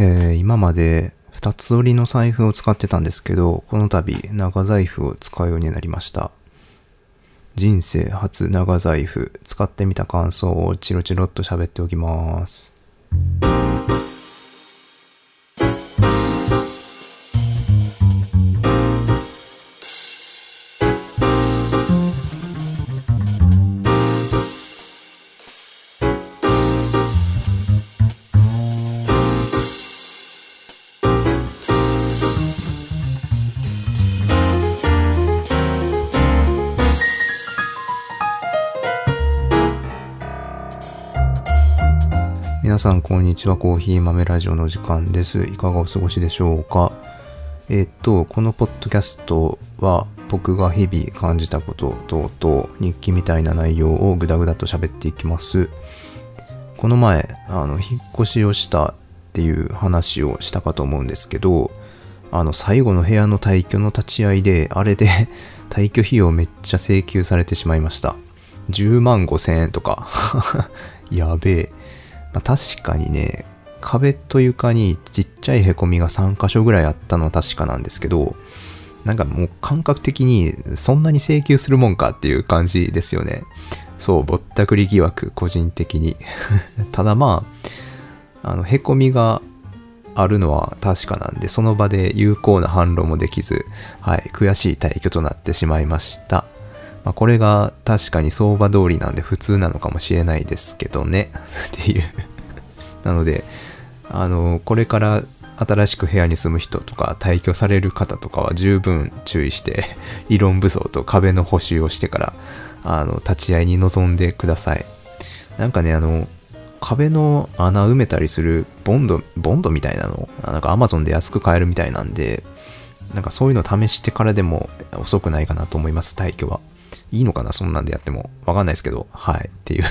えー今まで2つ折りの財布を使ってたんですけど、この度長財布を使うようになりました。人生初長財布、使ってみた感想をチロチロっと喋っておきます。皆さんこんにちは。コーヒー豆ラジオの時間です。いかがお過ごしでしょうか？えっとこのポッドキャストは僕が日々感じたこと等々日記みたいな内容をグダグダと喋っていきます。この前あの引っ越しをしたっていう話をしたかと思うんですけどあの最後の部屋の退去の立ち会いであれで 退去費用めっちゃ請求されてしまいました。10万5千円とか。やべえ、確かにね、壁と床にちっちゃいへこみが3箇所ぐらいあったのは確かなんですけど、なんかもう感覚的にそんなに請求するもんかっていう感じですよね。そう、ぼったくり疑惑、個人的に。ただまあ、あの、へこみがあるのは確かなんで、その場で有効な反論もできず、はい、悔しい退去となってしまいました。まあ、これが確かに相場通りなんで普通なのかもしれないですけどね。っていう。なので、あの、これから新しく部屋に住む人とか退去される方とかは十分注意して、理論武装と壁の補修をしてから、あの、立ち会いに臨んでください。なんかね、あの、壁の穴埋めたりするボンド、ボンドみたいなの、なんか Amazon で安く買えるみたいなんで、なんかそういうの試してからでも遅くないかなと思います、退去は。いいのかなそんなんでやっても。わかんないですけど。はい。っていう。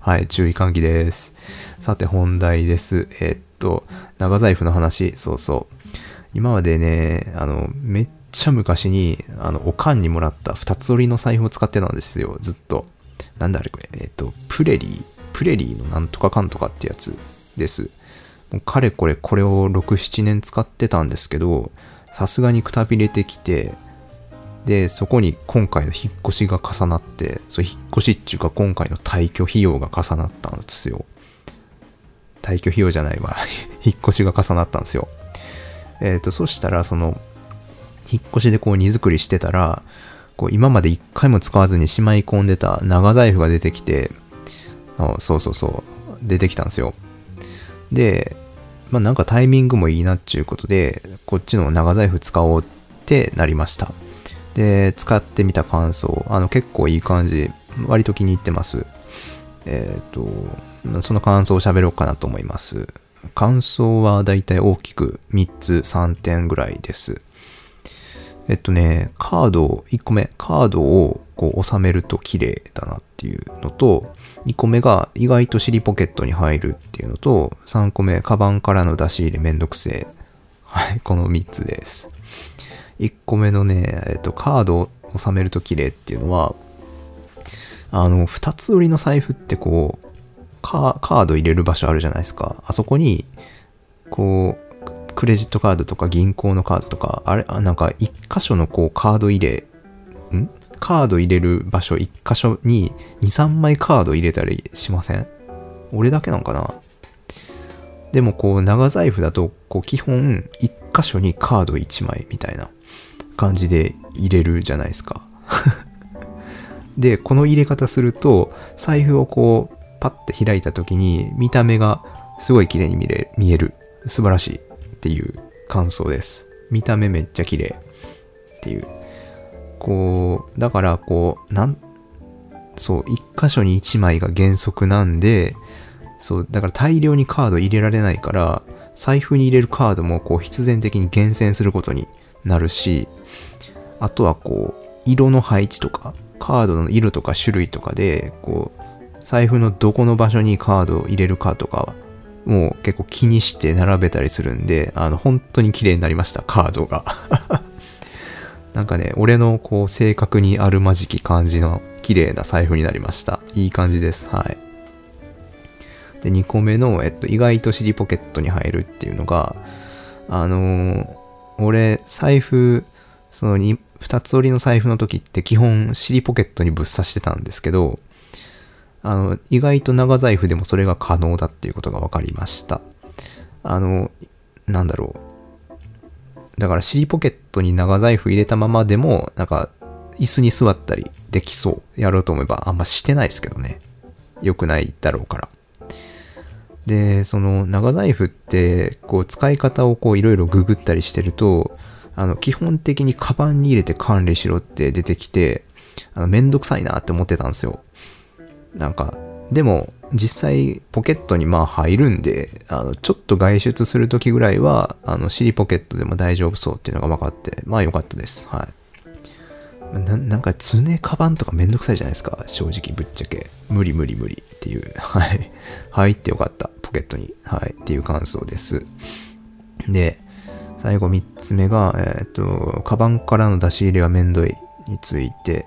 はい。注意喚起です。さて、本題です。えっと、長財布の話。そうそう。今までね、あの、めっちゃ昔に、あの、おかんにもらった二つ折りの財布を使ってたんですよ。ずっと。なんだあれこれ。えっと、プレリー。プレリーのなんとかかんとかってやつです。もうかれこれこれを6、7年使ってたんですけど、さすがにくたびれてきて、で、そこに今回の引っ越しが重なって、そう、引っ越しっていうか今回の退去費用が重なったんですよ。退去費用じゃないわ。引っ越しが重なったんですよ。えっ、と、そしたら、その、引っ越しでこう荷造りしてたら、こう今まで一回も使わずにしまい込んでた長財布が出てきて、あそうそうそう、出てきたんですよ。で、まあなんかタイミングもいいなっていうことで、こっちの長財布使おうってなりました。で、使ってみた感想、あの結構いい感じ、割と気に入ってます。えっ、と、その感想を喋ろうかなと思います。感想はだいたい大きく3つ3点ぐらいです。えっとね、カードを、1個目、カードをこう収めると綺麗だなっていうのと、2個目が意外と尻ポケットに入るっていうのと、3個目、カバンからの出し入れめんどくせえ。はい、この3つです。1個目のね、えっと、カードを収めると綺麗っていうのは、あの、2つ折りの財布ってこう、カード入れる場所あるじゃないですか。あそこに、こう、クレジットカードとか銀行のカードとか、あれ、あなんか一箇所のこうカード入れ、ん？カード入れる場所一箇所に2、3枚カード入れたりしません？俺だけなんかな？でもこう長財布だとこう基本一箇所にカード1枚みたいな感じで入れるじゃないですか。で、この入れ方すると財布をこうパッて開いた時に見た目がすごい綺麗に見れ見える。素晴らしいっていう感想です。見た目めっちゃ綺麗っていう。こう、だからこう、なん、そう、一箇所に一枚が原則なんで、そう、だから大量にカード入れられないから、財布に入れるカードもこう必然的に厳選することになるし、あとはこう、色の配置とか、カードの色とか種類とかで、こう、財布のどこの場所にカードを入れるかとか、もう結構気にして並べたりするんで、あの、本当に綺麗になりました、カードが。なんかね、俺のこう、性格にあるまじき感じの綺麗な財布になりました。いい感じです。はい。で、2個目の、えっと、意外と尻ポケットに入るっていうのが、あのー俺、財布、その2、二つ折りの財布の時って基本尻ポケットにぶっ刺してたんですけど、あの、意外と長財布でもそれが可能だっていうことが分かりました。あの、なんだろう。だから尻ポケットに長財布入れたままでも、なんか、椅子に座ったりできそう。やろうと思えば、あんましてないですけどね。良くないだろうから。で、その長財布って、こう使い方をこういろいろググったりしてると、あの、基本的にカバンに入れて管理しろって出てきて、あのめんどくさいなって思ってたんですよ。なんか、でも、実際ポケットにまあ入るんで、あの、ちょっと外出するときぐらいは、あの、尻ポケットでも大丈夫そうっていうのが分かって、まあ良かったです。はい。なんか常カバンとかめんどくさいじゃないですか。正直ぶっちゃけ。無理無理無理っていう。はい。入ってよかった。ポケットに。はい。っていう感想です。で、最後3つ目が、えっ、と、カバンからの出し入れはめんどいについて。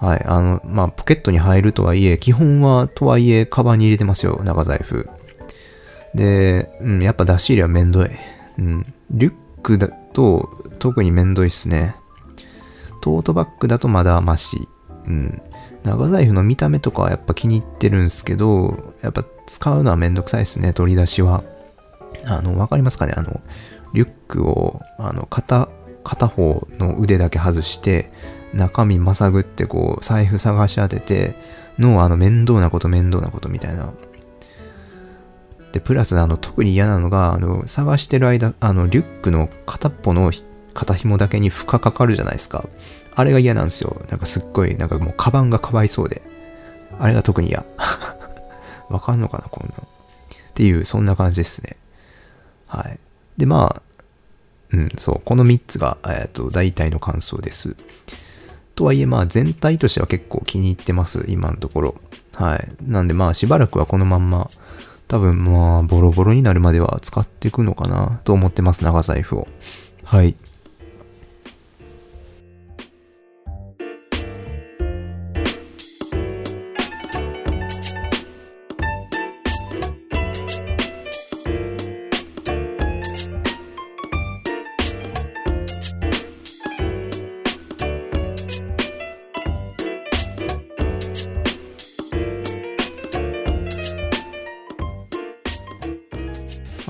はい。あの、まあ、ポケットに入るとはいえ、基本はとはいえ、カバンに入れてますよ。長財布。で、うん、やっぱ出し入れはめんどい。うん。リュックだと特にめんどいっすね。トートバッグだとまだマシ。うん。長財布の見た目とかはやっぱ気に入ってるんですけど、やっぱ使うのはめんどくさいですね、取り出しは。あの、わかりますかね？あの、リュックを、あの、片、片方の腕だけ外して、中身まさぐってこう、財布探し当てて、の、あの、面倒なこと面倒なことみたいな。で、プラス、あの、特に嫌なのが、あの、探してる間、あの、リュックの片っぽの肩紐だけに負荷かかるじゃないですか。あれが嫌なんですよ。なんかすっごい、なんかもう、カバンがかわいそうで。あれが特に嫌。わかんのかな、こんなの。っていう、そんな感じですね。はい。で、まあ、うん、そう、この3つが、えっ、と、大体の感想です。とはいえ、まあ、全体としては結構気に入ってます、今のところ。はい。なんで、まあ、しばらくはこのまんま、多分、まあ、ボロボロになるまでは使っていくのかな、と思ってます、長財布を。はい。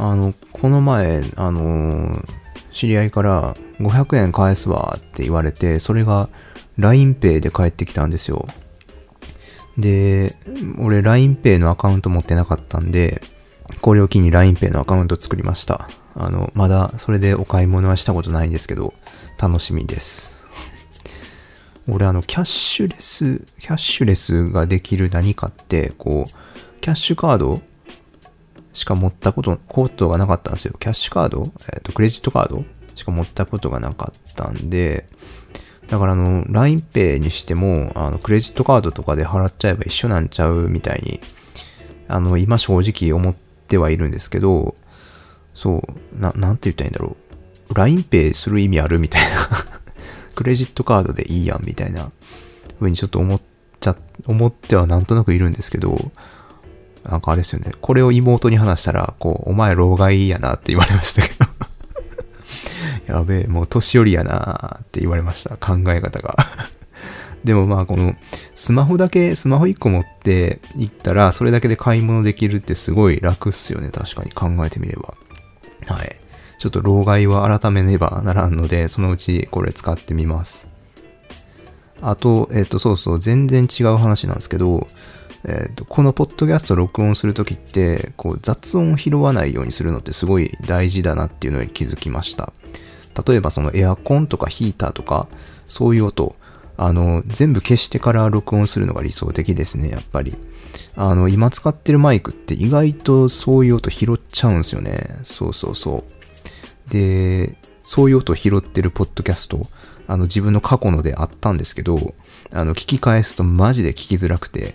あの、この前、あの知り合いから500円返すわって言われて、それが LINEPay で返ってきたんですよ。で、俺 LINEPay のアカウント持ってなかったんで、これを機に LINEPay のアカウント作りました。あの、まだそれでお買い物はしたことないんですけど、楽しみです。俺あの、キャッシュレス、キャッシュレスができる何かって、こう、キャッシュカードしか持ったこと、ことがなかったんですよ。キャッシュカード？えっ、と、クレジットカード？しか持ったことがなかったんで、だからあの、LINEPay にしても、あの、クレジットカードとかで払っちゃえば一緒なんちゃうみたいに、あの、今正直思ってはいるんですけど、そう、な、なんて言ったらいいんだろう。LINEPay する意味あるみたいな。クレジットカードでいいやんみたいな風にちょっと思っちゃ、思ってはなんとなくいるんですけど、なんかあれですよね。これを妹に話したら、こう、お前老害やなって言われましたけど。やべえ、もう年寄りやなって言われました。考え方が。でもまあ、この、スマホだけ、スマホ1個持って行ったら、それだけで買い物できるってすごい楽っすよね。確かに考えてみれば。はい。ちょっと老害は改めねばならんので、そのうちこれ使ってみます。あと、えっ、と、そうそう、全然違う話なんですけど、えっ、と、このポッドキャスト録音するときって、こう、雑音を拾わないようにするのってすごい大事だなっていうのに気づきました。例えばそのエアコンとかヒーターとか、そういう音、あの、全部消してから録音するのが理想的ですね、やっぱり。あの、今使ってるマイクって意外とそういう音拾っちゃうんですよね。そうそうそう。で、そういう音を拾ってるポッドキャスト、あの、自分の過去のであったんですけど、あの、聞き返すとマジで聞きづらくて、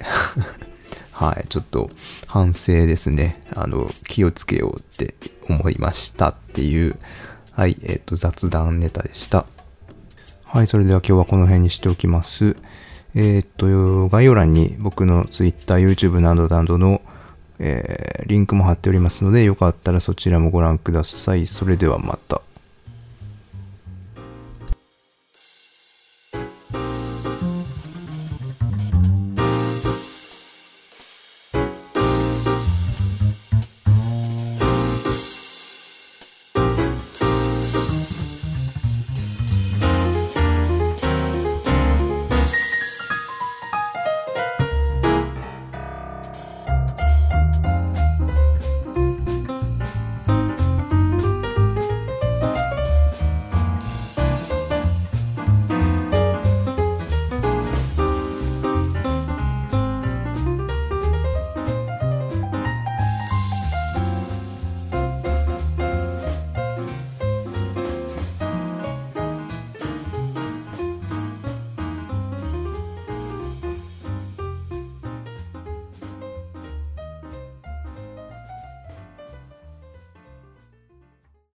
はい、ちょっと反省ですね。あの、気をつけようって思いましたっていう、はい、えっ、と、雑談ネタでした。はい、それでは今日はこの辺にしておきます。えっ、と、概要欄に僕の Twitter、YouTube などなどのえーリンクも貼っておりますので、よかったらそちらもご覧ください。それではまた。